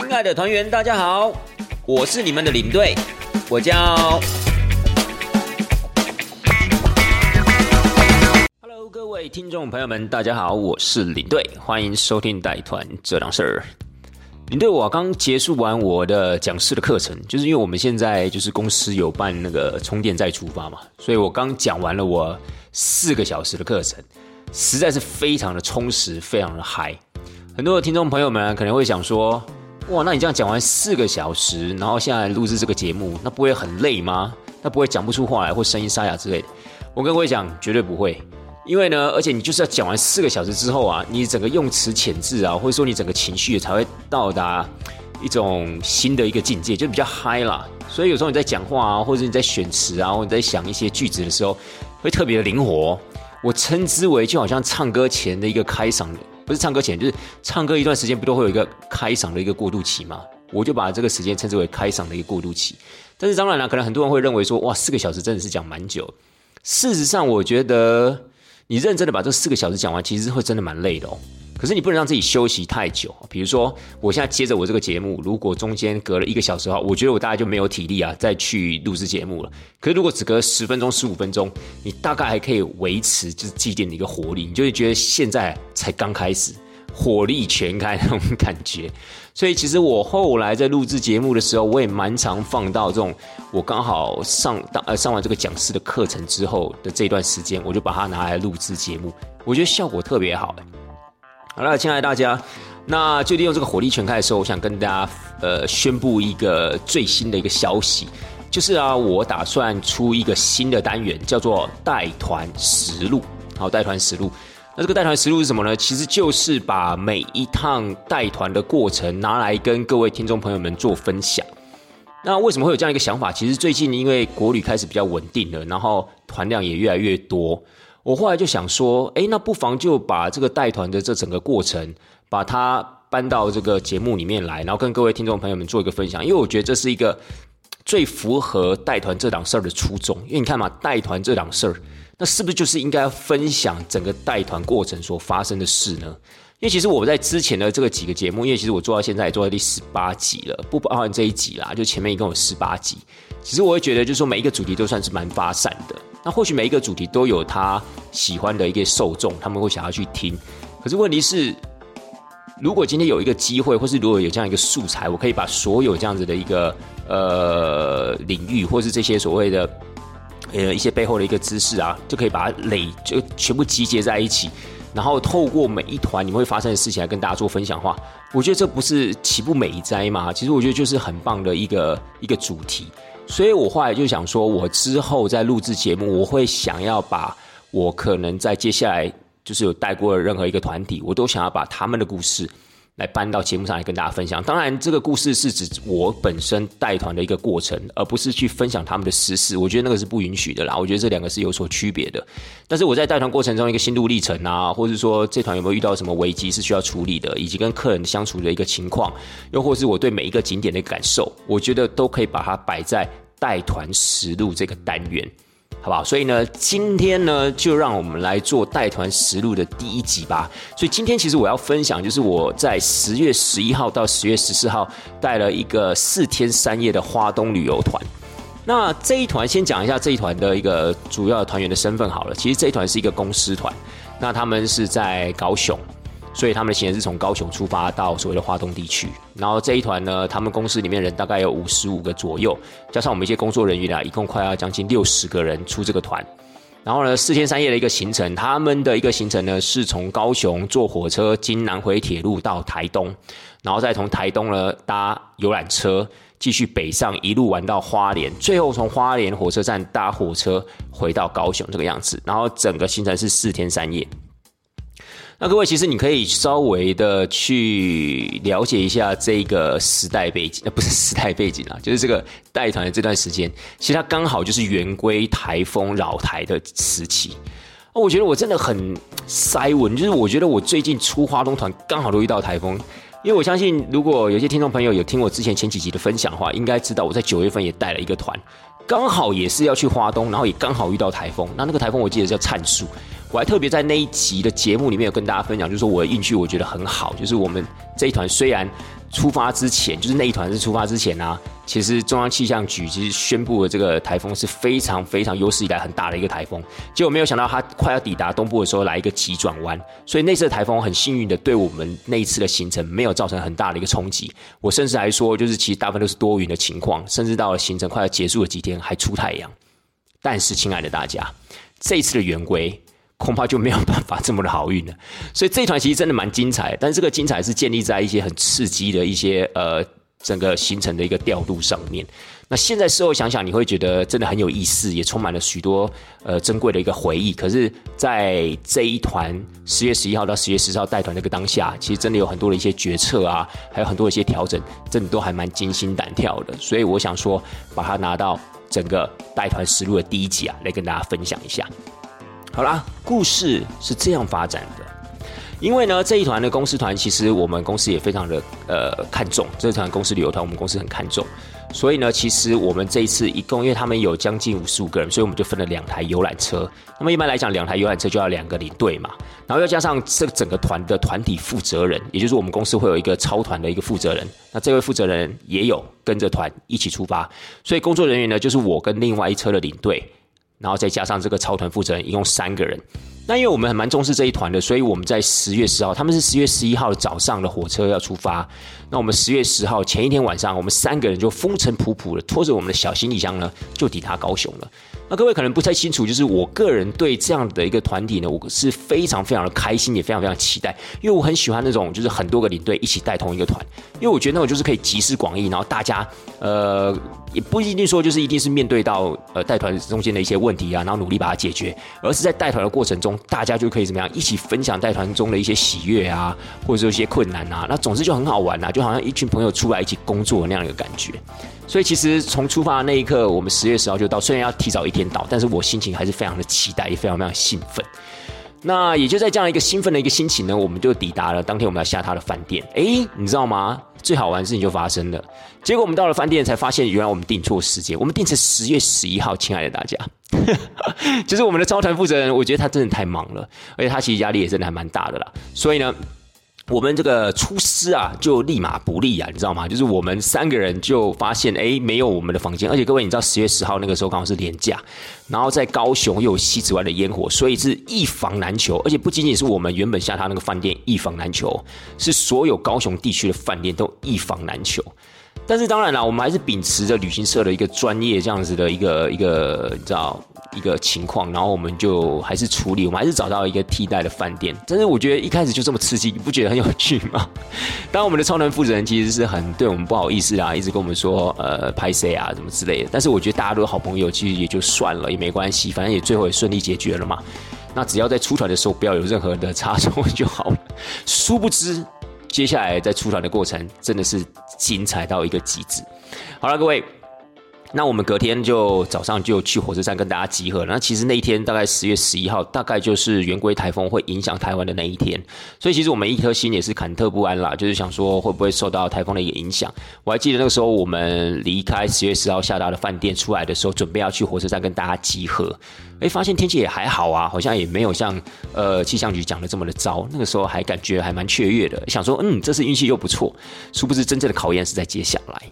亲爱的团员，大家好，我是你们的领队，我叫。Hello，各位听众朋友们，大家好，我是领队，欢迎收听带团这档事儿。领队，我刚结束完我的讲师的课程，就是因为我们现在就是公司有办那个充电再出发嘛，所以我刚讲完了我四个小时的课程，实在是非常的充实，非常的嗨。很多的听众朋友们可能会想说。哇，那你这样讲完四个小时，然后现在录制这个节目，那不会很累吗？那不会讲不出话来或声音沙哑之类的？我跟各位讲，绝对不会，因为呢，而且你就是要讲完四个小时之后啊，你整个用词遣字啊，或者说你整个情绪才会到达一种新的一个境界，就比较嗨啦。所以有时候你在讲话啊，或者你在选词啊，或者你在想一些句子的时候，会特别的灵活。我称之为就好像唱歌前的一个开嗓。不是唱歌前，就是唱歌一段时间，不都会有一个开嗓的一个过渡期吗？我就把这个时间称之为开嗓的一个过渡期。但是当然了，可能很多人会认为说，哇，四个小时真的是讲蛮久。事实上，我觉得你认真的把这四个小时讲完，其实会真的蛮累的哦。可是你不能让自己休息太久，比如说我现在接着我这个节目，如果中间隔了一个小时的话，我觉得我大概就没有体力啊再去录制节目了。可是如果只隔十分钟、十五分钟，你大概还可以维持就是祭奠的一个活力，你就会觉得现在才刚开始，火力全开那种感觉。所以其实我后来在录制节目的时候，我也蛮常放到这种我刚好上当呃上完这个讲师的课程之后的这段时间，我就把它拿来录制节目，我觉得效果特别好。好了，亲爱的大家，那就利用这个火力全开的时候，我想跟大家呃宣布一个最新的一个消息，就是啊，我打算出一个新的单元，叫做带团实录。好，带团实录。那这个带团实录是什么呢？其实就是把每一趟带团的过程拿来跟各位听众朋友们做分享。那为什么会有这样一个想法？其实最近因为国旅开始比较稳定了，然后团量也越来越多。我后来就想说，哎，那不妨就把这个带团的这整个过程，把它搬到这个节目里面来，然后跟各位听众朋友们做一个分享。因为我觉得这是一个最符合带团这档事儿的初衷。因为你看嘛，带团这档事儿，那是不是就是应该分享整个带团过程所发生的事呢？因为其实我在之前的这个几个节目，因为其实我做到现在也做到第十八集了，不包含这一集啦，就前面一共有十八集。其实我会觉得，就是说每一个主题都算是蛮发散的。那或许每一个主题都有他喜欢的一个受众，他们会想要去听。可是问题是，如果今天有一个机会，或是如果有这样一个素材，我可以把所有这样子的一个呃领域，或是这些所谓的呃一些背后的一个知识啊，就可以把它累就全部集结在一起，然后透过每一团你会发生的事情来跟大家做分享话，我觉得这不是岂不美哉吗？其实我觉得就是很棒的一个一个主题。所以我后来就想说，我之后在录制节目，我会想要把我可能在接下来就是有带过的任何一个团体，我都想要把他们的故事来搬到节目上来跟大家分享。当然，这个故事是指我本身带团的一个过程，而不是去分享他们的私事。我觉得那个是不允许的啦。我觉得这两个是有所区别的。但是我在带团过程中一个心路历程啊，或者说这团有没有遇到什么危机是需要处理的，以及跟客人相处的一个情况，又或是我对每一个景点的感受，我觉得都可以把它摆在。带团实录这个单元，好不好？所以呢，今天呢，就让我们来做带团实录的第一集吧。所以今天其实我要分享，就是我在十月十一号到十月十四号带了一个四天三夜的花东旅游团。那这一团先讲一下这一团的一个主要团员的身份好了。其实这一团是一个公司团，那他们是在高雄。所以他们的行程是从高雄出发到所谓的华东地区，然后这一团呢，他们公司里面人大概有五十五个左右，加上我们一些工作人员啊，一共快要将近六十个人出这个团。然后呢，四天三夜的一个行程，他们的一个行程呢是从高雄坐火车经南回铁路到台东，然后再从台东呢搭游览车继续北上，一路玩到花莲，最后从花莲火车站搭火车回到高雄这个样子。然后整个行程是四天三夜。那各位，其实你可以稍微的去了解一下这个时代背景，那不是时代背景啊，就是这个带团的这段时间，其实它刚好就是圆规台风扰台的时期。哦，我觉得我真的很塞文，就是我觉得我最近出花东团刚好都遇到台风，因为我相信如果有些听众朋友有听我之前前几集的分享的话，应该知道我在九月份也带了一个团，刚好也是要去花东，然后也刚好遇到台风。那那个台风我记得叫灿树。我还特别在那一集的节目里面有跟大家分享，就是说我的运气我觉得很好，就是我们这一团虽然。出发之前，就是那一团是出发之前呢，其实中央气象局其实宣布了这个台风是非常非常有史以来很大的一个台风，结果没有想到它快要抵达东部的时候来一个急转弯，所以那次的台风很幸运的对我们那一次的行程没有造成很大的一个冲击。我甚至还说，就是其实大部分都是多云的情况，甚至到了行程快要结束的几天还出太阳。但是，亲爱的大家，这一次的圆规。恐怕就没有办法这么的好运了，所以这一团其实真的蛮精彩，但是这个精彩是建立在一些很刺激的一些呃整个行程的一个调度上面。那现在事后想想，你会觉得真的很有意思，也充满了许多呃珍贵的一个回忆。可是，在这一团十月十一号到十月十四号带团那个当下，其实真的有很多的一些决策啊，还有很多的一些调整，真的都还蛮惊心胆跳的。所以我想说，把它拿到整个带团实录的第一集啊，来跟大家分享一下。好啦，故事是这样发展的。因为呢，这一团的公司团，其实我们公司也非常的呃看重。这一团公司旅游团，我们公司很看重。所以呢，其实我们这一次一共，因为他们有将近五十五个人，所以我们就分了两台游览车。那么一般来讲，两台游览车就要两个领队嘛，然后又加上这整个团的团体负责人，也就是我们公司会有一个超团的一个负责人。那这位负责人也有跟着团一起出发，所以工作人员呢，就是我跟另外一车的领队。然后再加上这个超团负责人，一共三个人。那因为我们还蛮重视这一团的，所以我们在十月十号，他们是十月十一号早上的火车要出发。那我们十月十号前一天晚上，我们三个人就风尘仆仆的拖着我们的小行李箱呢，就抵达高雄了。那各位可能不太清楚，就是我个人对这样的一个团体呢，我是非常非常的开心，也非常非常期待，因为我很喜欢那种就是很多个领队一起带同一个团，因为我觉得那种就是可以集思广益，然后大家呃也不一定说就是一定是面对到呃带团中间的一些问题啊，然后努力把它解决，而是在带团的过程中，大家就可以怎么样一起分享带团中的一些喜悦啊，或者说一些困难啊，那总之就很好玩啊，就好像一群朋友出来一起工作那样一个感觉。所以其实从出发的那一刻，我们十月十号就到，虽然要提早一天到，但是我心情还是非常的期待，也非常非常兴奋。那也就在这样一个兴奋的一个心情呢，我们就抵达了当天我们要下榻的饭店。哎，你知道吗？最好玩的事情就发生了。结果我们到了饭店才发现，原来我们订错时间，我们订成十月十一号。亲爱的大家，就是我们的招团负责人，我觉得他真的太忙了，而且他其实压力也真的还蛮大的啦。所以呢。我们这个出师啊，就立马不利啊，你知道吗？就是我们三个人就发现，哎，没有我们的房间，而且各位，你知道十月十号那个时候刚好是年假，然后在高雄又有西子湾的烟火，所以是一房难求，而且不仅仅是我们原本下榻那个饭店一房难求，是所有高雄地区的饭店都一房难求。但是当然了，我们还是秉持着旅行社的一个专业这样子的一个一个，你知道。一个情况，然后我们就还是处理，我们还是找到一个替代的饭店。但是我觉得一开始就这么刺激，你不觉得很有趣吗？当我们的超能负责人其实是很对我们不好意思啊，一直跟我们说呃拍谁啊什么之类的。但是我觉得大家都是好朋友，其实也就算了，也没关系，反正也最后也顺利解决了嘛。那只要在出团的时候不要有任何的差错就好了。殊不知，接下来在出团的过程真的是精彩到一个极致。好了，各位。那我们隔天就早上就去火车站跟大家集合了。那其实那一天大概十月十一号，大概就是圆规台风会影响台湾的那一天，所以其实我们一颗心也是忐忑不安啦，就是想说会不会受到台风的一个影响。我还记得那个时候我们离开十月十号下达的饭店出来的时候，准备要去火车站跟大家集合，哎，发现天气也还好啊，好像也没有像呃气象局讲的这么的糟。那个时候还感觉还蛮雀跃的，想说嗯，这次运气又不错。殊不知真正的考验是在接下来。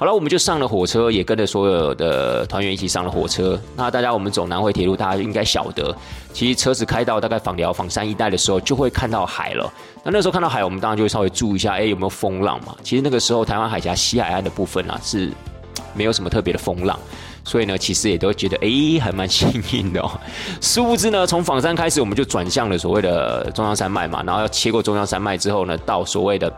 好了，我们就上了火车，也跟着所有的团员一起上了火车。那大家，我们走南回铁路，大家应该晓得，其实车子开到大概访寮、访山一带的时候，就会看到海了。那那时候看到海，我们当然就会稍微注意一下，哎，有没有风浪嘛？其实那个时候，台湾海峡西海岸的部分啊，是没有什么特别的风浪，所以呢，其实也都觉得，哎，还蛮幸运的。哦。殊不知呢，从仿山开始，我们就转向了所谓的中央山脉嘛，然后要切过中央山脉之后呢，到所谓的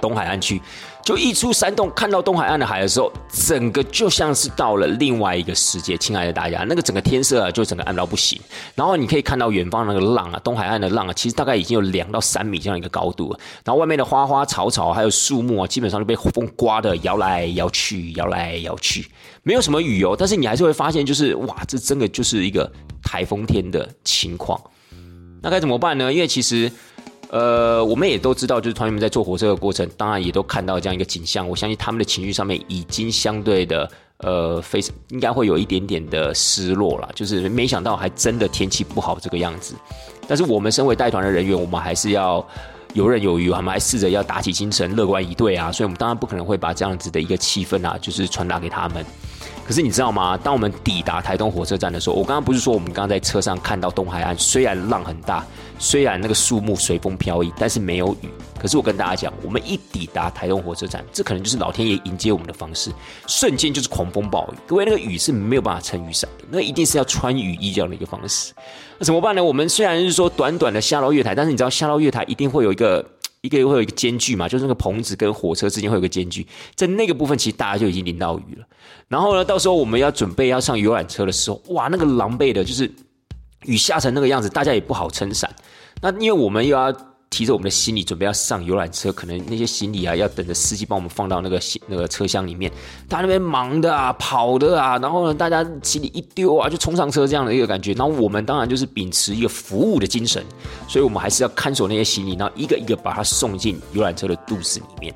东海岸去。就一出山洞，看到东海岸的海的时候，整个就像是到了另外一个世界。亲爱的大家，那个整个天色啊，就整个暗到不行。然后你可以看到远方那个浪啊，东海岸的浪啊，其实大概已经有两到三米这样一个高度。然后外面的花花草草还有树木啊，基本上都被风刮的摇来摇去，摇来摇去，没有什么雨哦。但是你还是会发现，就是哇，这真的就是一个台风天的情况。那该怎么办呢？因为其实。呃，我们也都知道，就是团员们在坐火车的过程，当然也都看到这样一个景象。我相信他们的情绪上面已经相对的呃，非常应该会有一点点的失落了，就是没想到还真的天气不好这个样子。但是我们身为带团的人员，我们还是要游刃有余，我们还试着要打起精神，乐观以对啊。所以，我们当然不可能会把这样子的一个气氛啊，就是传达给他们。可是你知道吗？当我们抵达台东火车站的时候，我刚刚不是说我们刚刚在车上看到东海岸，虽然浪很大，虽然那个树木随风飘逸，但是没有雨。可是我跟大家讲，我们一抵达台东火车站，这可能就是老天爷迎接我们的方式，瞬间就是狂风暴雨。各位，那个雨是没有办法撑雨伞的，那一定是要穿雨衣这样的一个方式。那怎么办呢？我们虽然是说短短的下到月台，但是你知道下到月台一定会有一个。一个会有一个间距嘛，就是那个棚子跟火车之间会有个间距，在那个部分其实大家就已经淋到雨了。然后呢，到时候我们要准备要上游览车的时候，哇，那个狼狈的，就是雨下成那个样子，大家也不好撑伞。那因为我们又要。提着我们的行李准备要上游览车，可能那些行李啊要等着司机帮我们放到那个那个车厢里面。他那边忙的啊，跑的啊，然后呢，大家行李一丢啊，就冲上车这样的一个感觉。然后我们当然就是秉持一个服务的精神，所以我们还是要看守那些行李，然后一个一个把它送进游览车的肚子里面。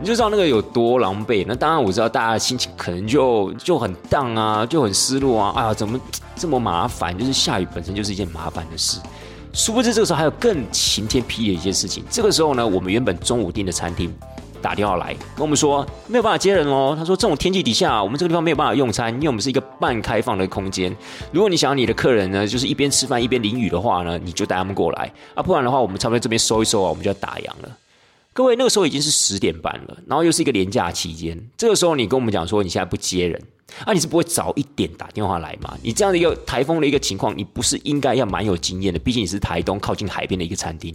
你就知道那个有多狼狈。那当然我知道大家的心情可能就就很荡啊，就很失落啊。啊，怎么这么麻烦？就是下雨本身就是一件麻烦的事。殊不知，这个时候还有更晴天霹雳的一件事情。这个时候呢，我们原本中午订的餐厅打电话来跟我们说，没有办法接人哦。他说，这种天气底下，我们这个地方没有办法用餐，因为我们是一个半开放的空间。如果你想要你的客人呢，就是一边吃饭一边淋雨的话呢，你就带他们过来啊，不然的话，我们差不多这边收一收啊，我们就要打烊了。各位，那个时候已经是十点半了，然后又是一个连假期间，这个时候你跟我们讲说，你现在不接人。啊，你是不会早一点打电话来吗？你这样的一个台风的一个情况，你不是应该要蛮有经验的？毕竟你是台东靠近海边的一个餐厅，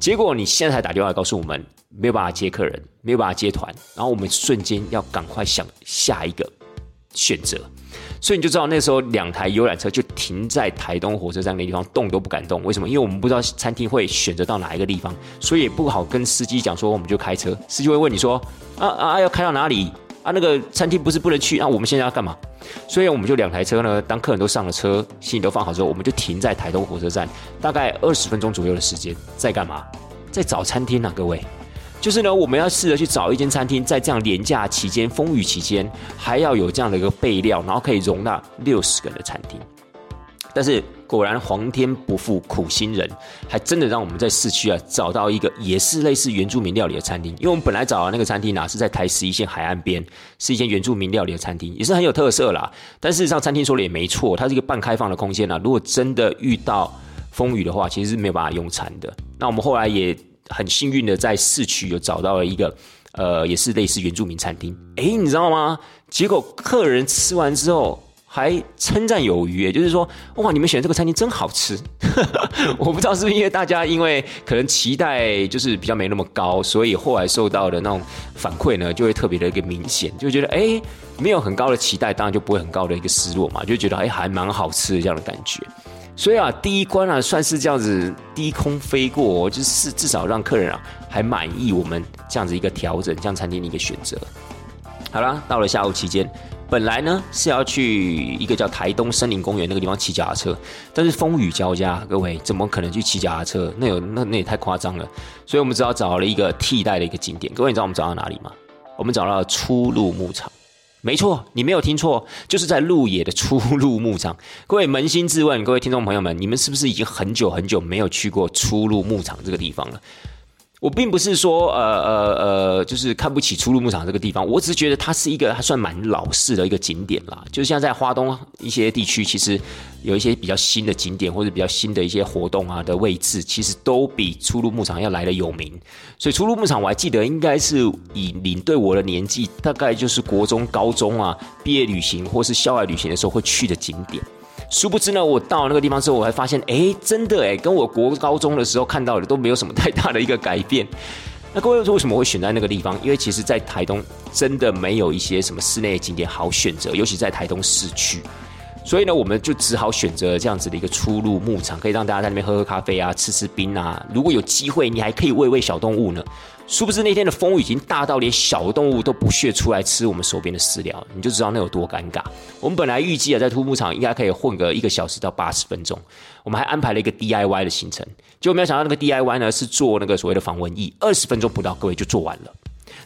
结果你现在才打电话告诉我们没有办法接客人，没有办法接团，然后我们瞬间要赶快想下一个选择，所以你就知道那时候两台游览车就停在台东火车站那地方，动都不敢动。为什么？因为我们不知道餐厅会选择到哪一个地方，所以也不好跟司机讲说我们就开车，司机会问你说啊啊啊要开到哪里？啊，那个餐厅不是不能去啊？我们现在要干嘛？所以我们就两台车呢。当客人都上了车，行李都放好之后，我们就停在台东火车站，大概二十分钟左右的时间，在干嘛？在找餐厅啊，各位。就是呢，我们要试着去找一间餐厅，在这样廉价期间、风雨期间，还要有这样的一个备料，然后可以容纳六十个人的餐厅。但是果然皇天不负苦心人，还真的让我们在市区啊找到一个也是类似原住民料理的餐厅。因为我们本来找的那个餐厅呢是在台十一线海岸边，是一间原住民料理的餐厅，也是很有特色啦。但事实上，餐厅说的也没错，它是一个半开放的空间啊。如果真的遇到风雨的话，其实是没有办法用餐的。那我们后来也很幸运的在市区有找到了一个，呃，也是类似原住民餐厅。哎，你知道吗？结果客人吃完之后。还称赞有余，就是说，哇，你们选这个餐厅真好吃。我不知道是不是因为大家因为可能期待就是比较没那么高，所以后来受到的那种反馈呢，就会特别的一个明显，就觉得哎，没有很高的期待，当然就不会很高的一个失落嘛，就觉得哎，还蛮好吃的这样的感觉。所以啊，第一关啊，算是这样子低空飞过，就是至少让客人啊还满意我们这样子一个调整，这样餐厅的一个选择。好了，到了下午期间。本来呢是要去一个叫台东森林公园那个地方骑脚踏车，但是风雨交加，各位怎么可能去骑脚踏车？那有那那也太夸张了。所以我们只好找了一个替代的一个景点。各位你知道我们找到哪里吗？我们找到了初鹿牧场。没错，你没有听错，就是在鹿野的出入牧场。各位扪心自问，各位听众朋友们，你们是不是已经很久很久没有去过出入牧场这个地方了？我并不是说呃呃呃，就是看不起初鹿牧场这个地方，我只是觉得它是一个还算蛮老式的一个景点啦。就像在花东一些地区，其实有一些比较新的景点或者比较新的一些活动啊的位置，其实都比初鹿牧场要来的有名。所以初鹿牧场我还记得，应该是以领队我的年纪，大概就是国中、高中啊毕业旅行或是校外旅行的时候会去的景点。殊不知呢，我到那个地方之后，我还发现，哎，真的哎，跟我国高中的时候看到的都没有什么太大的一个改变。那各位说为什么会选在那个地方？因为其实，在台东真的没有一些什么室内景点好选择，尤其在台东市区。所以呢，我们就只好选择这样子的一个出入牧场，可以让大家在那边喝喝咖啡啊，吃吃冰啊。如果有机会，你还可以喂喂小动物呢。殊不知那天的风雨已经大到连小动物都不屑出来吃我们手边的饲料，你就知道那有多尴尬。我们本来预计啊，在土牧场应该可以混个一个小时到八十分钟，我们还安排了一个 DIY 的行程，结果没有想到那个 DIY 呢是做那个所谓的防蚊液，二十分钟不到，各位就做完了。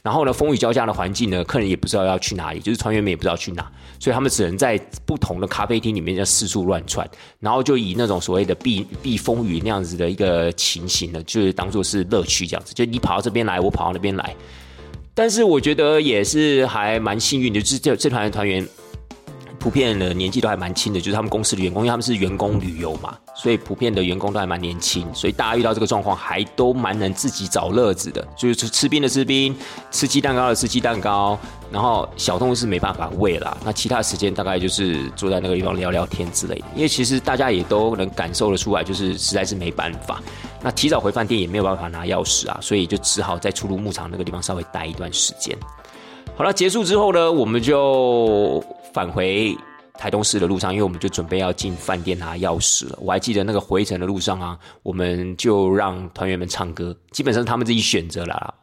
然后呢，风雨交加的环境呢，客人也不知道要去哪里，就是团员们也不知道去哪，所以他们只能在不同的咖啡厅里面在四处乱窜，然后就以那种所谓的避避风雨那样子的一个情形呢，就是当做是乐趣这样子，就你跑到这边来，我跑到那边来。但是我觉得也是还蛮幸运的，就是这这团的团员。普遍的年纪都还蛮轻的，就是他们公司的员工，因为他们是员工旅游嘛，所以普遍的员工都还蛮年轻，所以大家遇到这个状况还都蛮能自己找乐子的，就是吃冰的吃冰，吃鸡蛋糕的吃鸡蛋糕，然后小动物是没办法喂啦，那其他时间大概就是坐在那个地方聊聊天之类的，因为其实大家也都能感受得出来，就是实在是没办法，那提早回饭店也没有办法拿钥匙啊，所以就只好在出入牧场那个地方稍微待一段时间。好了，结束之后呢，我们就。返回台东市的路上，因为我们就准备要进饭店拿钥匙了。我还记得那个回程的路上啊，我们就让团员们唱歌，基本上他们自己选择了。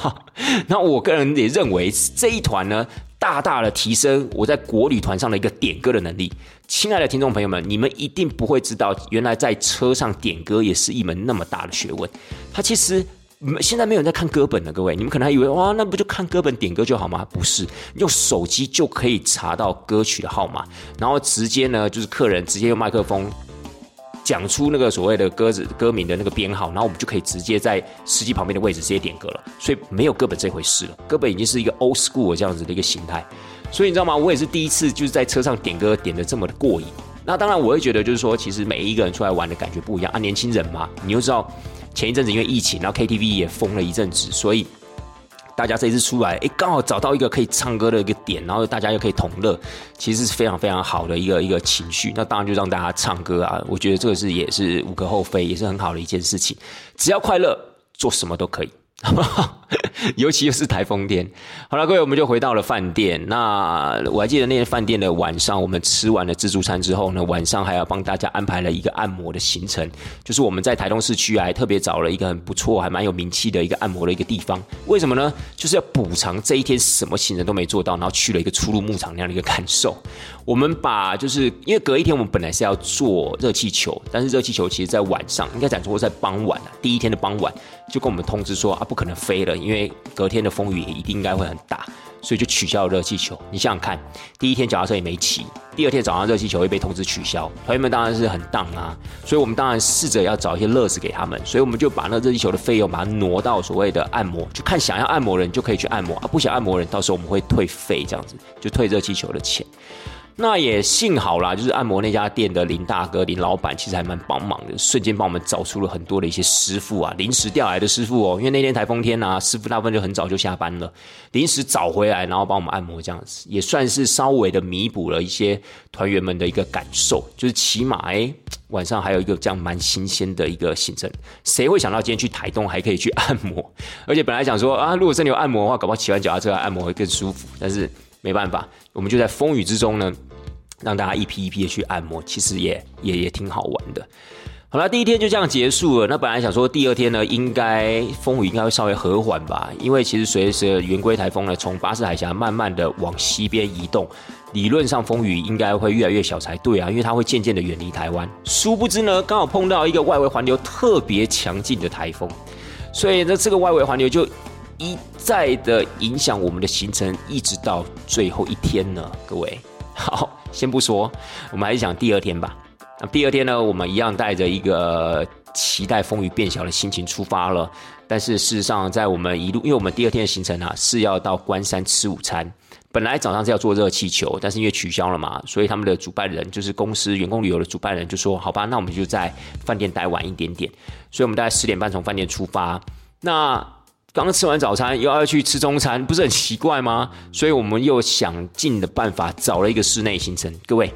那我个人也认为这一团呢，大大的提升我在国旅团上的一个点歌的能力。亲爱的听众朋友们，你们一定不会知道，原来在车上点歌也是一门那么大的学问。它其实。现在没有人在看歌本了，各位，你们可能还以为哇，那不就看歌本点歌就好吗？不是，用手机就可以查到歌曲的号码，然后直接呢，就是客人直接用麦克风讲出那个所谓的歌子歌名的那个编号，然后我们就可以直接在司机旁边的位置直接点歌了。所以没有歌本这回事了，歌本已经是一个 old school 这样子的一个形态。所以你知道吗？我也是第一次就是在车上点歌点的这么的过瘾。那当然，我会觉得就是说，其实每一个人出来玩的感觉不一样啊。年轻人嘛，你又知道。前一阵子因为疫情，然后 KTV 也封了一阵子，所以大家这一次出来，哎，刚好找到一个可以唱歌的一个点，然后大家又可以同乐，其实是非常非常好的一个一个情绪。那当然就让大家唱歌啊，我觉得这个是也是无可厚非，也是很好的一件事情。只要快乐，做什么都可以。尤其又是台风天，好了，各位，我们就回到了饭店。那我还记得那天饭店的晚上，我们吃完了自助餐之后呢，晚上还要帮大家安排了一个按摩的行程。就是我们在台东市区还特别找了一个很不错、还蛮有名气的一个按摩的一个地方。为什么呢？就是要补偿这一天什么行程都没做到，然后去了一个出入牧场那样的一个感受。我们把就是因为隔一天我们本来是要做热气球，但是热气球其实在晚上，应该讲说在傍晚，第一天的傍晚就跟我们通知说啊，不可能飞了，因为隔天的风雨也一定应该会很大，所以就取消了热气球。你想想看，第一天脚踏车也没骑，第二天早上热气球会被通知取消，团员们当然是很荡啊。所以我们当然试着要找一些乐子给他们，所以我们就把那热气球的费用把它挪到所谓的按摩，就看想要按摩人就可以去按摩啊，不想按摩人到时候我们会退费这样子，就退热气球的钱。那也幸好啦，就是按摩那家店的林大哥、林老板其实还蛮帮忙的，瞬间帮我们找出了很多的一些师傅啊，临时调来的师傅哦。因为那天台风天啊，师傅大部分就很早就下班了，临时找回来，然后帮我们按摩，这样子也算是稍微的弥补了一些团员们的一个感受，就是起码哎，晚上还有一个这样蛮新鲜的一个行程。谁会想到今天去台东还可以去按摩？而且本来想说啊，如果真的有按摩的话，搞不好骑完脚踏车按摩会更舒服，但是没办法，我们就在风雨之中呢。让大家一批一批的去按摩，其实也也也挺好玩的。好了，第一天就这样结束了。那本来想说第二天呢，应该风雨应该会稍微和缓吧，因为其实随着圆规台风呢从巴士海峡慢慢的往西边移动，理论上风雨应该会越来越小才对啊，因为它会渐渐的远离台湾。殊不知呢，刚好碰到一个外围环流特别强劲的台风，所以呢这个外围环流就一再的影响我们的行程，一直到最后一天呢，各位好。先不说，我们还是讲第二天吧。那第二天呢，我们一样带着一个期待风雨变小的心情出发了。但是事实上，在我们一路，因为我们第二天的行程啊是要到关山吃午餐。本来早上是要坐热气球，但是因为取消了嘛，所以他们的主办人就是公司员工旅游的主办人就说：“好吧，那我们就在饭店待晚一点点。”所以我们大概十点半从饭店出发。那刚吃完早餐，又要去吃中餐，不是很奇怪吗？所以我们又想尽的办法找了一个室内行程。各位，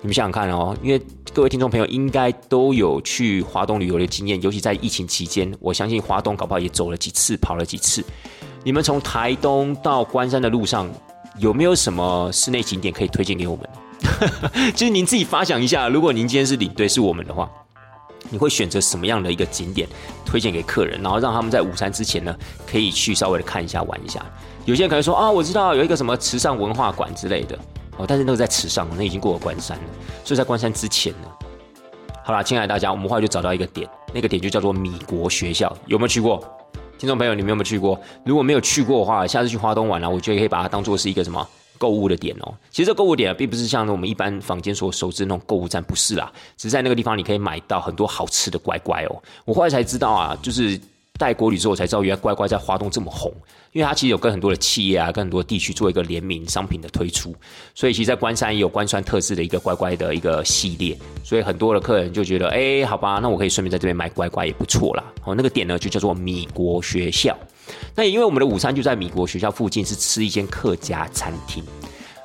你们想想看哦，因为各位听众朋友应该都有去华东旅游的经验，尤其在疫情期间，我相信华东搞不好也走了几次，跑了几次。你们从台东到关山的路上，有没有什么室内景点可以推荐给我们？就是您自己发想一下，如果您今天是领队，是我们的话。你会选择什么样的一个景点推荐给客人，然后让他们在午餐之前呢，可以去稍微的看一下、玩一下。有些人可能说啊，我知道有一个什么池上文化馆之类的哦，但是那个在池上，那已经过了关山了，所以在关山之前呢。好了，亲爱的大家，我们后来就找到一个点，那个点就叫做米国学校，有没有去过？听众朋友，你们有没有去过？如果没有去过的话，下次去花东玩啊，我觉得可以把它当做是一个什么购物的点哦。其实这购物点并不是像我们一般房间所熟知的那种购物站，不是啦，只是在那个地方你可以买到很多好吃的乖乖哦。我后来才知道啊，就是带国旅之后才知道，原来乖乖在花东这么红。因为它其实有跟很多的企业啊，跟很多地区做一个联名商品的推出，所以其实，在关山也有关山特制的一个乖乖的一个系列，所以很多的客人就觉得，哎，好吧，那我可以顺便在这边买乖乖也不错啦。哦，那个点呢就叫做米国学校，那也因为我们的午餐就在米国学校附近，是吃一间客家餐厅。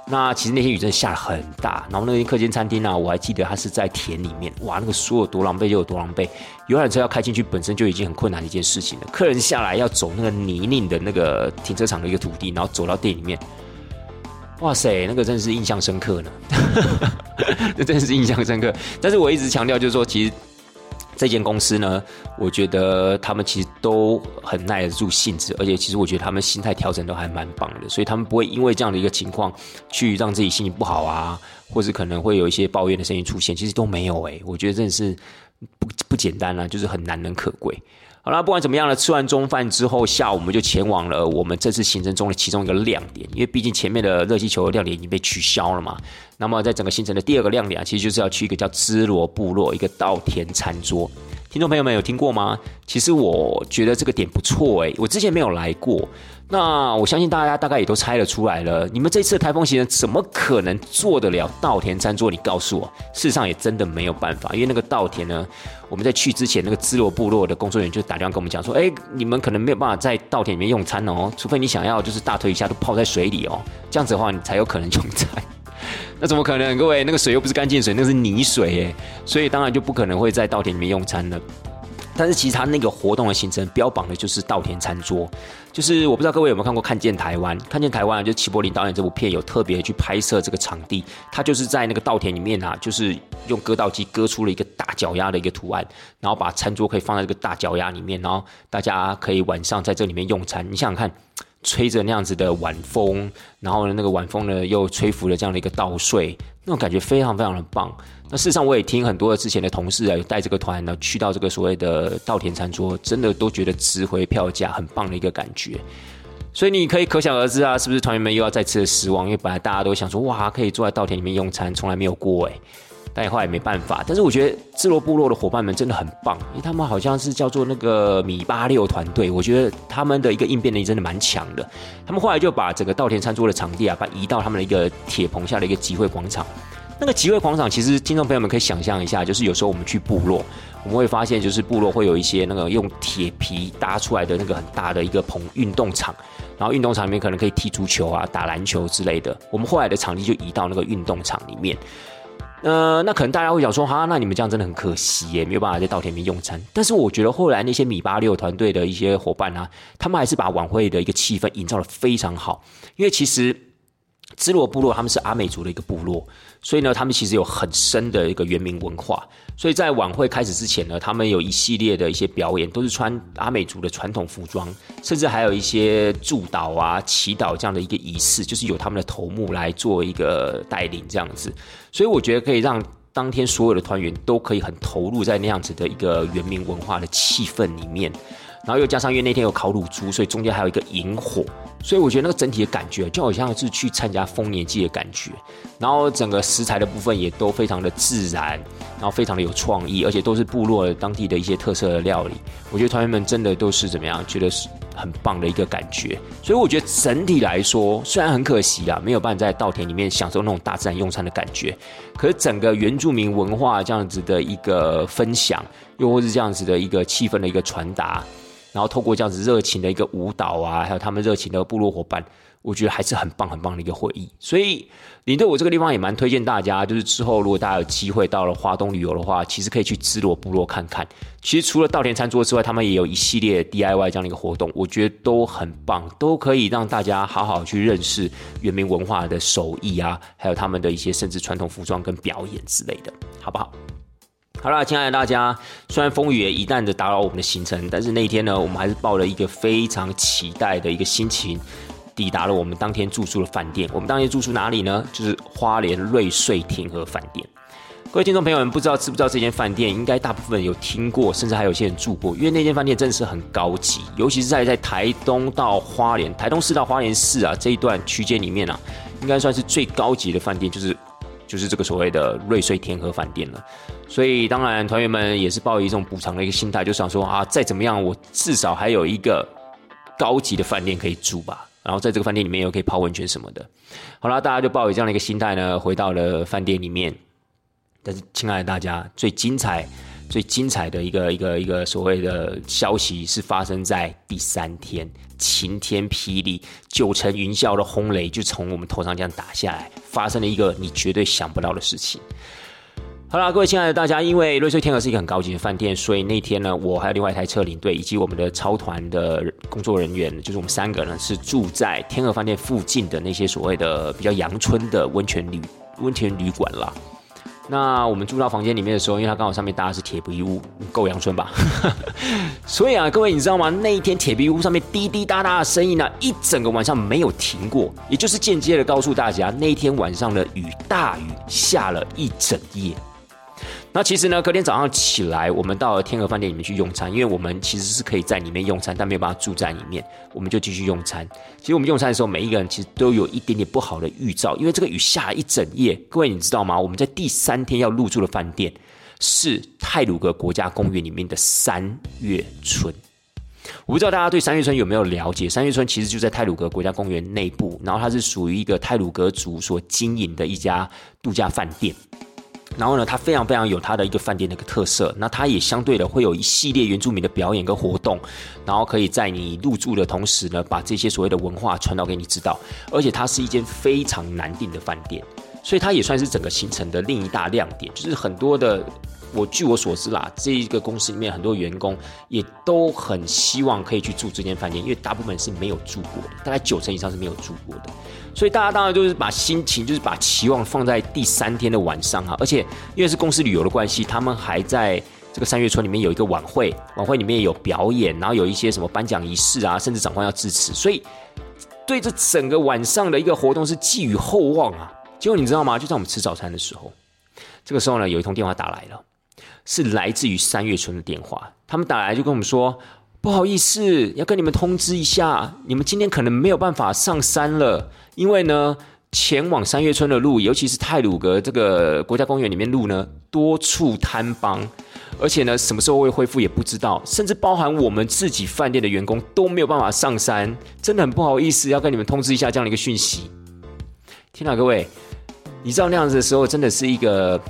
那其实那天雨真的下的很大，然后那间客间餐厅呢，我还记得它是在田里面，哇，那个树有多狼狈就有多狼狈，游览车要开进去本身就已经很困难的一件事情了，客人下来要走那个泥泞的那个停车场的一个土地，然后走到店里面，哇塞，那个真的是印象深刻呢，那 真的是印象深刻。但是我一直强调就是说，其实。这间公司呢，我觉得他们其实都很耐得住性子，而且其实我觉得他们心态调整都还蛮棒的，所以他们不会因为这样的一个情况去让自己心情不好啊，或是可能会有一些抱怨的声音出现，其实都没有诶，我觉得真的是不不简单啊，就是很难能可贵。好了，不管怎么样呢，吃完中饭之后，下午我们就前往了我们这次行程中的其中一个亮点，因为毕竟前面的热气球的亮点已经被取消了嘛。那么在整个行程的第二个亮点啊，其实就是要去一个叫芝罗部落一个稻田餐桌。听众朋友们有听过吗？其实我觉得这个点不错诶，我之前没有来过。那我相信大家大概也都猜得出来了。你们这次台风行程怎么可能做得了稻田餐桌？你告诉我，事实上也真的没有办法，因为那个稻田呢，我们在去之前，那个支罗部落的工作人员就打电话跟我们讲说，哎，你们可能没有办法在稻田里面用餐哦，除非你想要就是大腿以下都泡在水里哦，这样子的话你才有可能用餐。那怎么可能？各位，那个水又不是干净水，那是泥水诶，所以当然就不可能会在稻田里面用餐了。但是其实他那个活动的行程标榜的就是稻田餐桌，就是我不知道各位有没有看过《看见台湾》？《看见台湾》就齐柏林导演这部片有特别去拍摄这个场地，他就是在那个稻田里面啊，就是用割稻机割出了一个大脚丫的一个图案，然后把餐桌可以放在这个大脚丫里面，然后大家可以晚上在这里面用餐。你想想看。吹着那样子的晚风，然后呢，那个晚风呢又吹拂了这样的一个稻穗，那种感觉非常非常的棒。那事实上，我也听很多之前的同事啊，有带这个团呢去到这个所谓的稻田餐桌，真的都觉得值回票价，很棒的一个感觉。所以你可以可想而知啊，是不是团员们又要再次的失望？因为本来大家都想说，哇，可以坐在稻田里面用餐，从来没有过哎。但后来也没办法，但是我觉得智罗部落的伙伴们真的很棒，因为他们好像是叫做那个米八六团队，我觉得他们的一个应变能力真的蛮强的。他们后来就把整个稻田餐桌的场地啊，把移到他们的一个铁棚下的一个集会广场。那个集会广场，其实听众朋友们可以想象一下，就是有时候我们去部落，我们会发现，就是部落会有一些那个用铁皮搭出来的那个很大的一个棚运动场，然后运动场里面可能可以踢足球啊、打篮球之类的。我们后来的场地就移到那个运动场里面。呃，那可能大家会想说，哈，那你们这样真的很可惜耶，没有办法在稻田里面用餐。但是我觉得后来那些米八六团队的一些伙伴呢，他们还是把晚会的一个气氛营造的非常好，因为其实。芝罗部落他们是阿美族的一个部落，所以呢，他们其实有很深的一个原民文化。所以在晚会开始之前呢，他们有一系列的一些表演，都是穿阿美族的传统服装，甚至还有一些祝祷啊、祈祷这样的一个仪式，就是由他们的头目来做一个带领这样子。所以我觉得可以让当天所有的团员都可以很投入在那样子的一个原民文化的气氛里面。然后又加上，因为那天有烤乳猪，所以中间还有一个萤火，所以我觉得那个整体的感觉就好像是去参加丰年祭的感觉。然后整个食材的部分也都非常的自然，然后非常的有创意，而且都是部落当地的一些特色的料理。我觉得团员们真的都是怎么样，觉得是很棒的一个感觉。所以我觉得整体来说，虽然很可惜啊，没有办法在稻田里面享受那种大自然用餐的感觉，可是整个原住民文化这样子的一个分享，又或是这样子的一个气氛的一个传达。然后透过这样子热情的一个舞蹈啊，还有他们热情的部落伙伴，我觉得还是很棒很棒的一个回忆。所以你对我这个地方也蛮推荐大家，就是之后如果大家有机会到了华东旅游的话，其实可以去芝罗部落看看。其实除了稻田餐桌之外，他们也有一系列 DIY 这样的一个活动，我觉得都很棒，都可以让大家好好去认识原民文化的手艺啊，还有他们的一些甚至传统服装跟表演之类的，好不好？好了，亲爱的大家，虽然风雨也一旦的打扰我们的行程，但是那一天呢，我们还是抱了一个非常期待的一个心情，抵达了我们当天住宿的饭店。我们当天住宿哪里呢？就是花莲瑞穗庭和饭店。各位听众朋友们，不知道知不知道这间饭店？应该大部分有听过，甚至还有些人住过。因为那间饭店真的是很高级，尤其是在在台东到花莲、台东市到花莲市啊这一段区间里面啊，应该算是最高级的饭店，就是就是这个所谓的瑞穗天河饭店了。所以当然团员们也是抱一种补偿的一个心态，就想说啊，再怎么样，我至少还有一个高级的饭店可以住吧。然后在这个饭店里面又可以泡温泉什么的。好了，大家就抱有这样的一个心态呢，回到了饭店里面。但是，亲爱的大家，最精彩、最精彩的一个、一个、一个所谓的消息是发生在第三天，晴天霹雳、九层云霄的轰雷就从我们头上这样打下来，发生了一个你绝对想不到的事情。好了，各位亲爱的大家，因为瑞穗天鹅是一个很高级的饭店，所以那天呢，我还有另外一台车领队以及我们的超团的工作人员，就是我们三个呢，是住在天鹅饭店附近的那些所谓的比较阳春的温泉旅温泉旅馆啦。那我们住到房间里面的时候，因为它刚好上面搭的是铁皮屋，够阳春吧？所以啊，各位你知道吗？那一天铁皮屋上面滴滴答答的声音呢，一整个晚上没有停过，也就是间接的告诉大家，那一天晚上的雨大雨下了一整夜。那其实呢，隔天早上起来，我们到了天鹅饭店里面去用餐，因为我们其实是可以在里面用餐，但没有办法住在里面，我们就继续用餐。其实我们用餐的时候，每一个人其实都有一点点不好的预兆，因为这个雨下了一整夜。各位你知道吗？我们在第三天要入住的饭店是泰鲁格国家公园里面的三月村。我不知道大家对三月村有没有了解？三月村其实就在泰鲁格国家公园内部，然后它是属于一个泰鲁格族所经营的一家度假饭店。然后呢，它非常非常有它的一个饭店的一个特色。那它也相对的会有一系列原住民的表演跟活动，然后可以在你入住的同时呢，把这些所谓的文化传导给你知道。而且它是一间非常难订的饭店，所以它也算是整个行程的另一大亮点。就是很多的，我据我所知啦，这一个公司里面很多员工也都很希望可以去住这间饭店，因为大部分是没有住过的，大概九成以上是没有住过的。所以大家当然就是把心情，就是把期望放在第三天的晚上啊，而且因为是公司旅游的关系，他们还在这个三月村里面有一个晚会，晚会里面有表演，然后有一些什么颁奖仪式啊，甚至长官要致辞，所以对这整个晚上的一个活动是寄予厚望啊。结果你知道吗？就在我们吃早餐的时候，这个时候呢，有一通电话打来了，是来自于三月村的电话，他们打来就跟我们说。不好意思，要跟你们通知一下，你们今天可能没有办法上山了，因为呢，前往三月村的路，尤其是泰鲁格这个国家公园里面路呢，多处坍崩，而且呢，什么时候会恢复也不知道，甚至包含我们自己饭店的员工都没有办法上山，真的很不好意思，要跟你们通知一下这样的一个讯息。天哪，各位，你知道那样子的时候，真的是一个。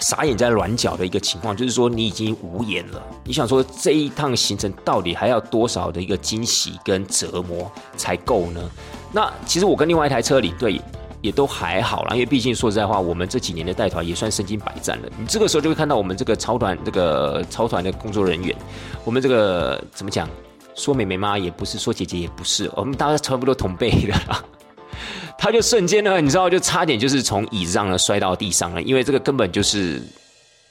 傻眼在软脚的一个情况，就是说你已经无言了。你想说这一趟行程到底还要多少的一个惊喜跟折磨才够呢？那其实我跟另外一台车领队也都还好啦，因为毕竟说实在话，我们这几年的带团也算身经百战了。你这个时候就会看到我们这个超团这个超团的工作人员，我们这个怎么讲？说妹妹吗？也不是，说姐姐也不是，我们大家差不多同辈的啦。他就瞬间呢，你知道，就差点就是从椅子上呢摔到地上了，因为这个根本就是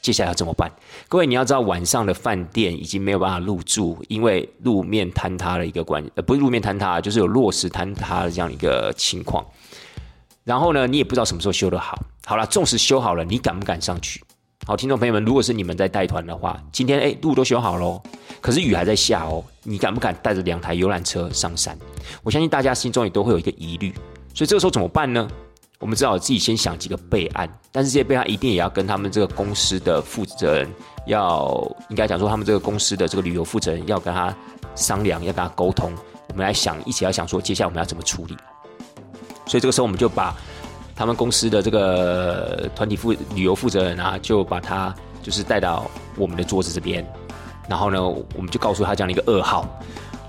接下来要怎么办？各位你要知道，晚上的饭店已经没有办法入住，因为路面坍塌的一个关，呃，不是路面坍塌，就是有落石坍塌的这样一个情况。然后呢，你也不知道什么时候修得好。好了，纵使修好了，你敢不敢上去？好，听众朋友们，如果是你们在带团的话，今天哎路都修好喽，可是雨还在下哦，你敢不敢带着两台游览车上山？我相信大家心中也都会有一个疑虑。所以这个时候怎么办呢？我们只好自己先想几个备案，但是这些备案一定也要跟他们这个公司的负责人，要应该讲说他们这个公司的这个旅游负责人要跟他商量，要跟他沟通。我们来想，一起来想说接下来我们要怎么处理。所以这个时候我们就把他们公司的这个团体负旅游负责人啊，就把他就是带到我们的桌子这边，然后呢，我们就告诉他这样的一个噩耗。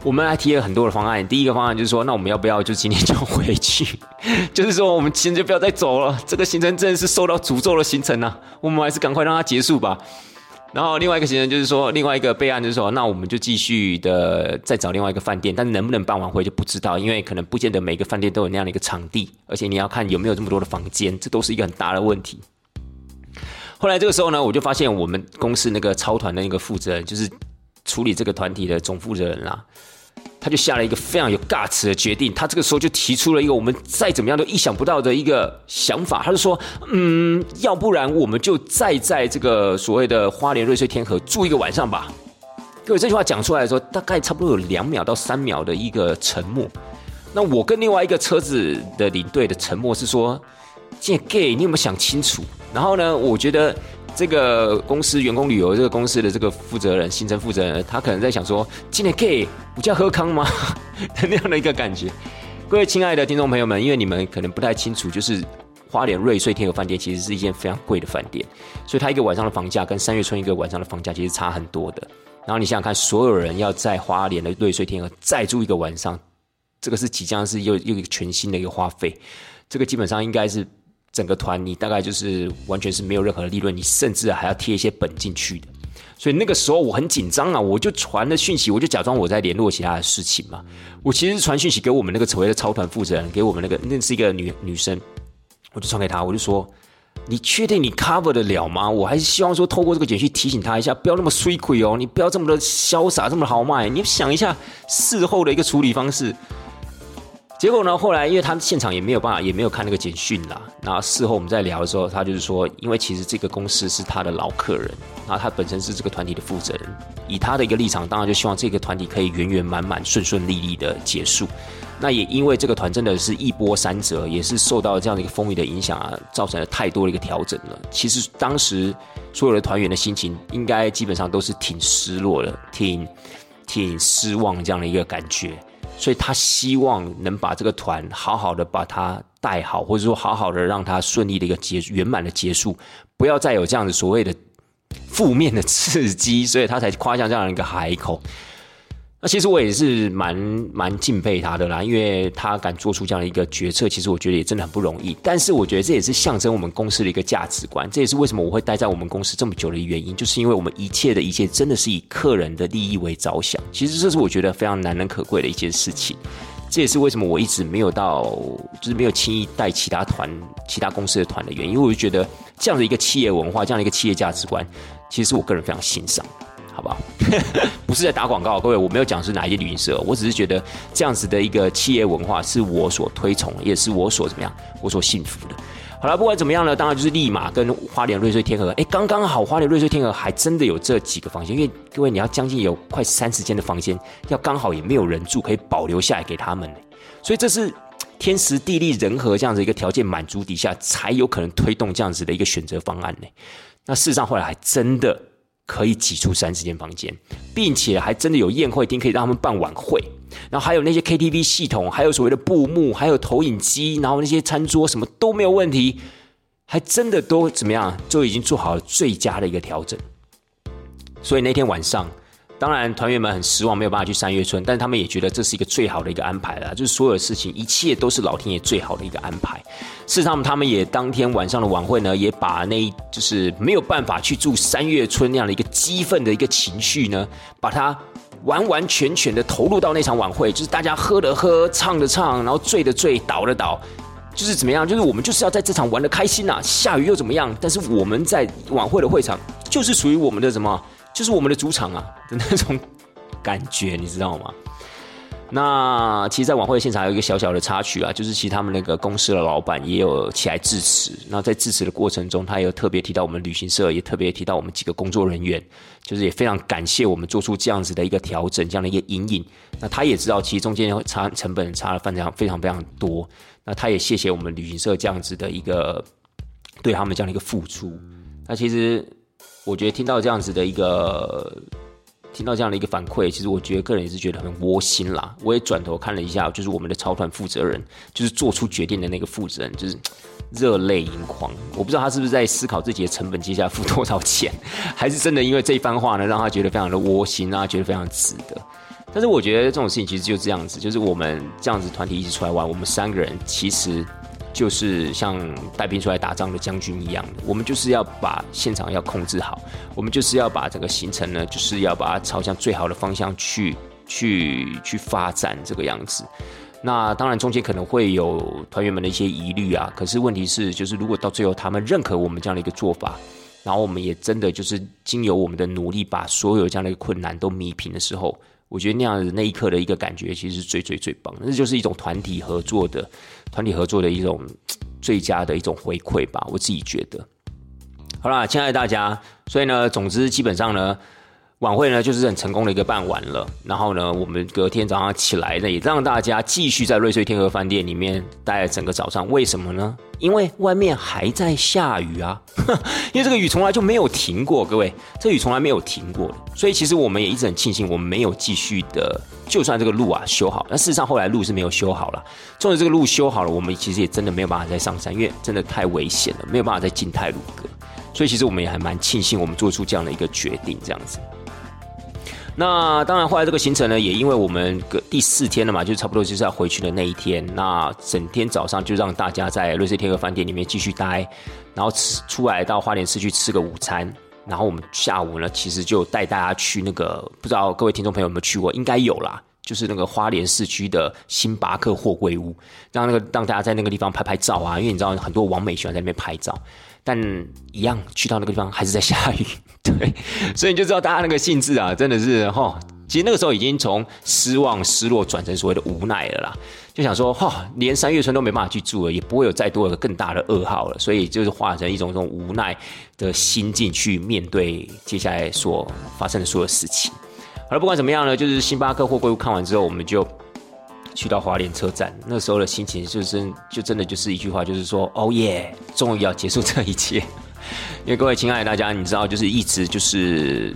我们还提了很多的方案。第一个方案就是说，那我们要不要就今天就回去？就是说，我们今天就不要再走了。这个行程真的是受到诅咒的行程呢，我们还是赶快让它结束吧。然后另外一个行程就是说，另外一个备案就是说，那我们就继续的再找另外一个饭店，但是能不能办完会就不知道，因为可能不见得每个饭店都有那样的一个场地，而且你要看有没有这么多的房间，这都是一个很大的问题。后来这个时候呢，我就发现我们公司那个超团的那个负责人就是。处理这个团体的总负责人啦，他就下了一个非常有 guts 的决定。他这个时候就提出了一个我们再怎么样都意想不到的一个想法，他就说：“嗯，要不然我们就再在这个所谓的花莲瑞穗天河住一个晚上吧。”各位这句话讲出来的时候，大概差不多有两秒到三秒的一个沉默。那我跟另外一个车子的领队的沉默是说：“这 gay，你有没有想清楚？”然后呢，我觉得。这个公司员工旅游这个公司的这个负责人，行程负责人，他可能在想说，今天 gay 不叫喝康吗？那样的一个感觉。各位亲爱的听众朋友们，因为你们可能不太清楚，就是花莲瑞穗天河饭店其实是一间非常贵的饭店，所以它一个晚上的房价跟三月春一个晚上的房价其实差很多的。然后你想想看，所有人要在花莲的瑞穗天鹅再住一个晚上，这个是即将是又又一个全新的一个花费，这个基本上应该是。整个团你大概就是完全是没有任何的利润，你甚至还要贴一些本进去的，所以那个时候我很紧张啊，我就传了讯息，我就假装我在联络其他的事情嘛。我其实是传讯息给我们那个所谓的超团负责人，给我们那个那是一个女女生，我就传给她，我就说：你确定你 cover 得了吗？我还是希望说透过这个简讯提醒她一下，不要那么衰亏哦，你不要这么的潇洒，这么的豪迈，你想一下事后的一个处理方式。结果呢？后来因为他现场也没有办法，也没有看那个简讯啦。那事后我们在聊的时候，他就是说，因为其实这个公司是他的老客人，那他本身是这个团体的负责人，以他的一个立场，当然就希望这个团体可以圆圆满满、顺顺利利的结束。那也因为这个团真的是一波三折，也是受到这样的一个风雨的影响啊，造成了太多的一个调整了。其实当时所有的团员的心情，应该基本上都是挺失落的，挺挺失望这样的一个感觉。所以他希望能把这个团好好的把它带好，或者说好好的让它顺利的一个结圆满的结束，不要再有这样子所谓的负面的刺激，所以他才夸下这样一个海口。那其实我也是蛮蛮敬佩他的啦，因为他敢做出这样的一个决策，其实我觉得也真的很不容易。但是我觉得这也是象征我们公司的一个价值观，这也是为什么我会待在我们公司这么久的原因，就是因为我们一切的一切真的是以客人的利益为着想。其实这是我觉得非常难能可贵的一件事情。这也是为什么我一直没有到，就是没有轻易带其他团、其他公司的团的原因，因为我就觉得这样的一个企业文化，这样的一个企业价值观，其实我个人非常欣赏。好不好？不是在打广告，各位，我没有讲是哪一间旅行社，我只是觉得这样子的一个企业文化是我所推崇，也是我所怎么样，我所幸福的。好了，不管怎么样呢，当然就是立马跟花莲瑞穗天河，哎，刚刚好，花莲瑞穗天河还真的有这几个房间，因为各位你要将近有快三十间的房间，要刚好也没有人住，可以保留下来给他们，所以这是天时地利人和这样子一个条件满足底下，才有可能推动这样子的一个选择方案呢。那事实上后来还真的。可以挤出三十间房间，并且还真的有宴会厅可以让他们办晚会，然后还有那些 KTV 系统，还有所谓的布幕，还有投影机，然后那些餐桌什么都没有问题，还真的都怎么样，就已经做好了最佳的一个调整。所以那天晚上。当然，团员们很失望，没有办法去三月村，但是他们也觉得这是一个最好的一个安排了，就是所有事情，一切都是老天爷最好的一个安排。事实上，他们也当天晚上的晚会呢，也把那就是没有办法去住三月村那样的一个激愤的一个情绪呢，把它完完全全的投入到那场晚会，就是大家喝的喝，唱的唱，然后醉的醉，倒的倒，就是怎么样？就是我们就是要在这场玩的开心呐，下雨又怎么样？但是我们在晚会的会场就是属于我们的什么？就是我们的主场啊 的那种感觉，你知道吗？那其实，在晚会现场有一个小小的插曲啊，就是其实他们那个公司的老板也有起来致辞。那在致辞的过程中，他也有特别提到我们旅行社，也特别提到我们几个工作人员，就是也非常感谢我们做出这样子的一个调整，这样的一个阴影。那他也知道，其实中间差成本差了非常非常非常多。那他也谢谢我们旅行社这样子的一个对他们这样的一个付出。那其实。我觉得听到这样子的一个，听到这样的一个反馈，其实我觉得个人也是觉得很窝心啦。我也转头看了一下，就是我们的超团负责人，就是做出决定的那个负责人，就是热泪盈眶。我不知道他是不是在思考自己的成本接下来付多少钱，还是真的因为这一番话呢，让他觉得非常的窝心啊，觉得非常值得。但是我觉得这种事情其实就这样子，就是我们这样子团体一起出来玩，我们三个人其实。就是像带兵出来打仗的将军一样，我们就是要把现场要控制好，我们就是要把这个行程呢，就是要把它朝向最好的方向去去去发展这个样子。那当然中间可能会有团员们的一些疑虑啊，可是问题是，就是如果到最后他们认可我们这样的一个做法，然后我们也真的就是经由我们的努力把所有这样的一个困难都弥平的时候，我觉得那样的那一刻的一个感觉，其实是最最最棒的。那就是一种团体合作的团体合作的一种 最佳的一种回馈吧，我自己觉得。好啦，亲爱的大家，所以呢，总之基本上呢。晚会呢，就是很成功的一个办完了。然后呢，我们隔天早上起来呢，也让大家继续在瑞穗天河饭店里面待了整个早上。为什么呢？因为外面还在下雨啊！因为这个雨从来就没有停过，各位，这雨从来没有停过。所以其实我们也一直很庆幸，我们没有继续的，就算这个路啊修好，那事实上后来路是没有修好了。纵使这个路修好了，我们其实也真的没有办法再上山，因为真的太危险了，没有办法再进泰鲁阁。所以其实我们也还蛮庆幸，我们做出这样的一个决定，这样子。那当然，后来这个行程呢，也因为我们个第四天了嘛，就差不多就是要回去的那一天。那整天早上就让大家在瑞士天鹅饭店里面继续待，然后吃出来到花莲市去吃个午餐。然后我们下午呢，其实就带大家去那个，不知道各位听众朋友有没有去过？应该有啦，就是那个花莲市区的星巴克货柜屋，让那个让大家在那个地方拍拍照啊。因为你知道很多网美喜欢在那边拍照。但一样去到那个地方还是在下雨，对，所以你就知道大家那个性质啊，真的是哈，其实那个时候已经从失望、失落转成所谓的无奈了啦，就想说哈，连三月村都没办法去住了，也不会有再多的更大的噩耗了，所以就是化成一种这种无奈的心境去面对接下来所发生的所有事情。好了，不管怎么样呢，就是星巴克货柜屋看完之后，我们就。去到华联车站，那时候的心情就是就真的就是一句话，就是说，哦耶，终于要结束这一切。因为各位亲爱的大家，你知道，就是一直就是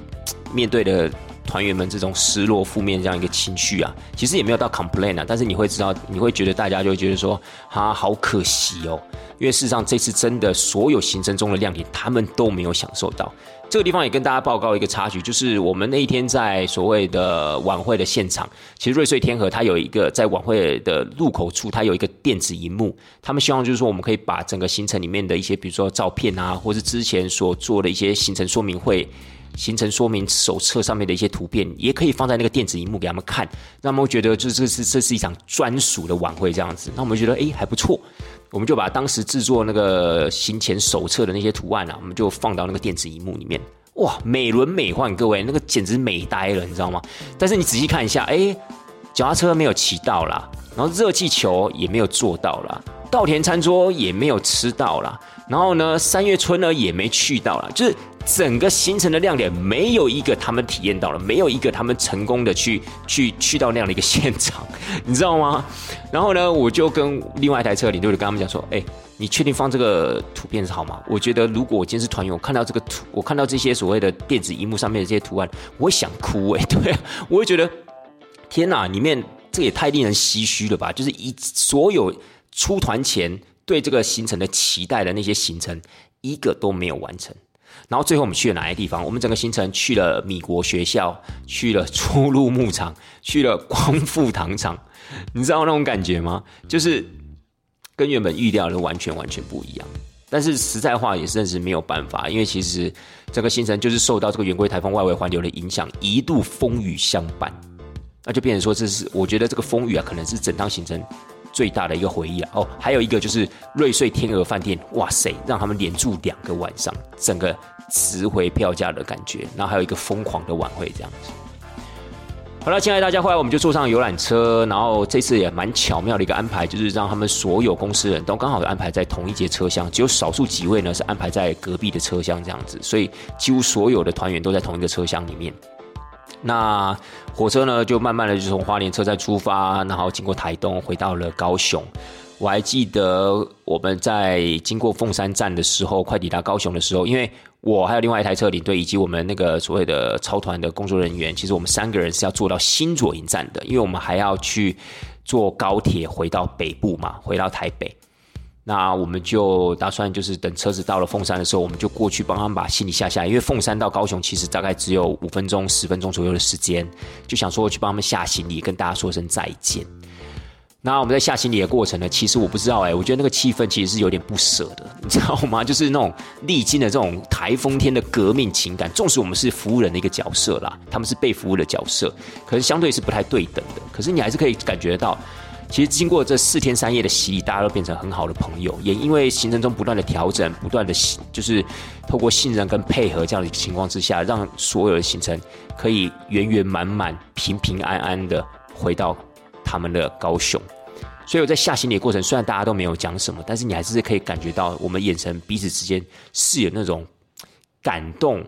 面对的团员们这种失落、负面这样一个情绪啊，其实也没有到 complain 啊，但是你会知道，你会觉得大家就会觉得说，啊，好可惜哦，因为事实上这次真的所有行程中的亮点，他们都没有享受到。这个地方也跟大家报告一个插曲，就是我们那一天在所谓的晚会的现场，其实瑞穗天河它有一个在晚会的入口处，它有一个电子荧幕，他们希望就是说我们可以把整个行程里面的一些，比如说照片啊，或是之前所做的一些行程说明会、行程说明手册上面的一些图片，也可以放在那个电子荧幕给他们看，让他们觉得就是这是这是一场专属的晚会这样子，那我们觉得哎还不错。我们就把当时制作那个行前手册的那些图案啊，我们就放到那个电子荧幕里面，哇，美轮美奂，各位那个简直美呆了，你知道吗？但是你仔细看一下，哎，脚踏车没有骑到啦，然后热气球也没有做到啦，稻田餐桌也没有吃到啦，然后呢，三月村呢也没去到啦，就是。整个行程的亮点没有一个他们体验到了，没有一个他们成功的去去去到那样的一个现场，你知道吗？然后呢，我就跟另外一台车领队就跟他们讲说：“哎，你确定放这个图片是好吗？我觉得如果我今天是团员，我看到这个图，我看到这些所谓的电子荧幕上面的这些图案，我会想哭哎，对，啊我会觉得天哪，里面这也太令人唏嘘了吧？就是一所有出团前对这个行程的期待的那些行程，一个都没有完成。”然后最后我们去了哪些地方？我们整个行程去了米国学校，去了初鹿牧场，去了光复糖厂。你知道那种感觉吗？就是跟原本预料的完全完全不一样。但是实在话也真是没有办法，因为其实整个行程就是受到这个圆规台风外围环流的影响，一度风雨相伴。那就变成说，这是我觉得这个风雨啊，可能是整趟行程。最大的一个回忆啊！哦，还有一个就是瑞穗天鹅饭店，哇塞，让他们连住两个晚上，整个值回票价的感觉。然后还有一个疯狂的晚会这样子。好了，亲爱的大家，后来我们就坐上游览车，然后这次也蛮巧妙的一个安排，就是让他们所有公司人都刚好安排在同一节车厢，只有少数几位呢是安排在隔壁的车厢这样子，所以几乎所有的团员都在同一个车厢里面。那火车呢，就慢慢的就从花莲车站出发，然后经过台东，回到了高雄。我还记得我们在经过凤山站的时候，快抵达高雄的时候，因为我还有另外一台车领队，以及我们那个所谓的超团的工作人员，其实我们三个人是要坐到新左营站的，因为我们还要去坐高铁回到北部嘛，回到台北。那我们就打算，就是等车子到了凤山的时候，我们就过去帮他们把行李下下来。因为凤山到高雄其实大概只有五分钟、十分钟左右的时间，就想说去帮他们下行李，跟大家说声再见。那我们在下行李的过程呢，其实我不知道哎，我觉得那个气氛其实是有点不舍的，你知道吗？就是那种历经的这种台风天的革命情感。纵使我们是服务人的一个角色啦，他们是被服务的角色，可是相对是不太对等的。可是你还是可以感觉到。其实经过这四天三夜的洗礼，大家都变成很好的朋友。也因为行程中不断的调整，不断的就是透过信任跟配合这样的情况之下，让所有的行程可以圆圆满满、平平安安的回到他们的高雄。所以我在下行李的过程，虽然大家都没有讲什么，但是你还是可以感觉到我们眼神彼此之间是有那种感动、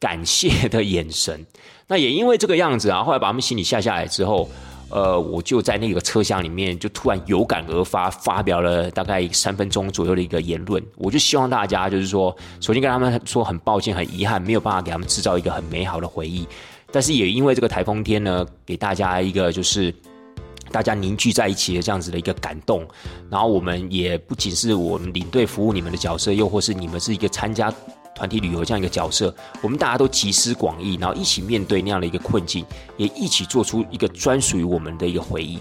感谢的眼神。那也因为这个样子啊，后来把他们行李下下来之后，呃，我就在那个车厢里面就突然有感而发，发表了大概三分钟左右的一个言论。我就希望大家就是说，首先跟他们说很抱歉、很遗憾，没有办法给他们制造一个很美好的回忆。但是也因为这个台风天呢，给大家一个就是。大家凝聚在一起的这样子的一个感动，然后我们也不仅是我们领队服务你们的角色，又或是你们是一个参加团体旅游这样一个角色，我们大家都集思广益，然后一起面对那样的一个困境，也一起做出一个专属于我们的一个回忆。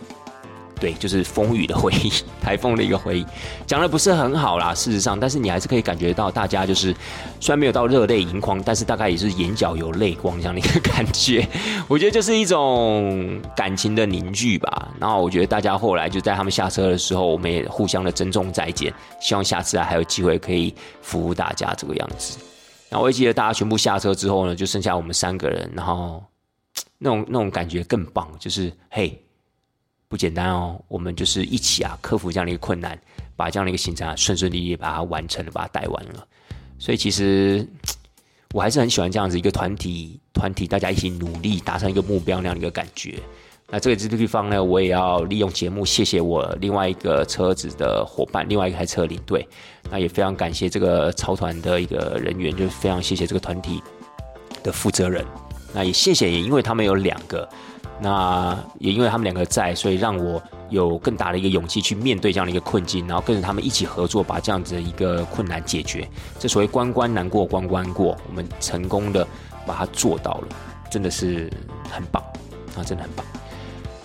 对，就是风雨的回忆，台风的一个回忆，讲的不是很好啦。事实上，但是你还是可以感觉到，大家就是虽然没有到热泪盈眶，但是大概也是眼角有泪光这样的一个 感觉。我觉得就是一种感情的凝聚吧。然后我觉得大家后来就在他们下车的时候，我们也互相的珍重再见，希望下次还有机会可以服务大家这个样子。然后我记得大家全部下车之后呢，就剩下我们三个人，然后 那种那种感觉更棒，就是嘿。不简单哦，我们就是一起啊，克服这样的一个困难，把这样的一个行程啊顺顺利利把它完成了，把它带完了。所以其实我还是很喜欢这样子一个团体，团体大家一起努力达成一个目标那样的一个感觉。那这个这个地方呢，我也要利用节目谢谢我另外一个车子的伙伴，另外一台车领队。那也非常感谢这个超团的一个人员，就是非常谢谢这个团体的负责人。那也谢谢，也因为他们有两个。那也因为他们两个在，所以让我有更大的一个勇气去面对这样的一个困境，然后跟着他们一起合作，把这样子的一个困难解决。这所谓关关难过关关过，我们成功的把它做到了，真的是很棒啊，真的很棒。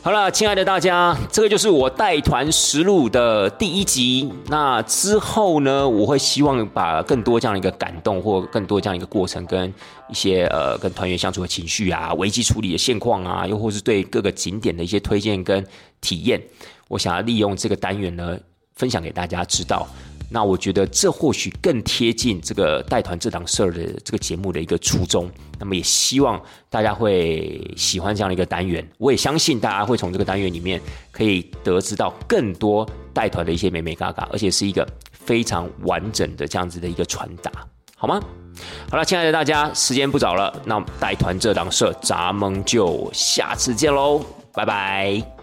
好了，亲爱的大家，这个就是我带团实录的第一集。那之后呢，我会希望把更多这样一个感动，或更多这样一个过程，跟一些呃跟团员相处的情绪啊，危机处理的现况啊，又或是对各个景点的一些推荐跟体验，我想要利用这个单元呢，分享给大家知道。那我觉得这或许更贴近这个带团这档事儿的这个节目的一个初衷。那么也希望大家会喜欢这样的一个单元。我也相信大家会从这个单元里面可以得知到更多带团的一些美美嘎嘎，而且是一个非常完整的这样子的一个传达，好吗？好了，亲爱的大家，时间不早了，那带团这档事儿，咱们就下次见喽，拜拜。